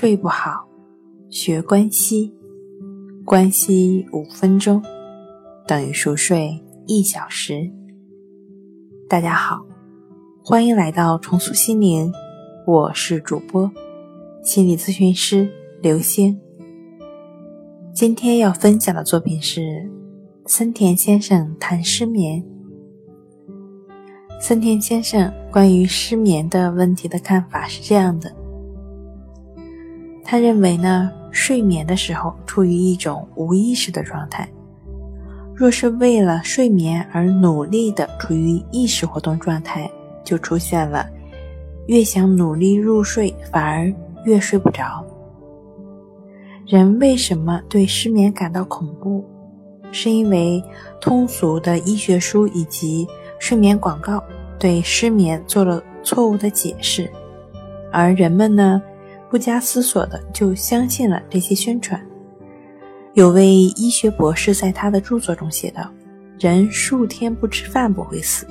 睡不好，学关西，关西五分钟等于熟睡一小时。大家好，欢迎来到重塑心灵，我是主播心理咨询师刘星。今天要分享的作品是森田先生谈失眠。森田先生关于失眠的问题的看法是这样的。他认为呢，睡眠的时候处于一种无意识的状态。若是为了睡眠而努力的处于意识活动状态，就出现了越想努力入睡，反而越睡不着。人为什么对失眠感到恐怖？是因为通俗的医学书以及睡眠广告对失眠做了错误的解释，而人们呢？不加思索的就相信了这些宣传。有位医学博士在他的著作中写道：“人数天不吃饭不会死，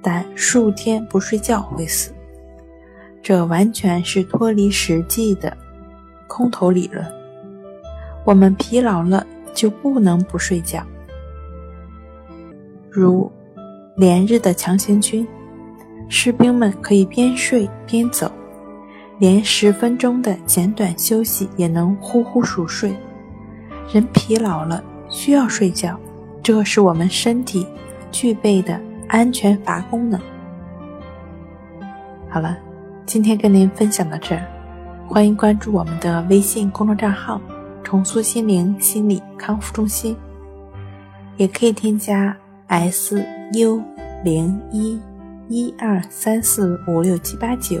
但数天不睡觉会死。”这完全是脱离实际的空头理论。我们疲劳了就不能不睡觉，如连日的强行军，士兵们可以边睡边走。连十分钟的简短休息也能呼呼熟睡。人疲劳了需要睡觉，这是我们身体具备的安全阀功能。好了，今天跟您分享到这儿，欢迎关注我们的微信公众账号“重塑心灵心理康复中心”，也可以添加 “s u 零一一二三四五六七八九”。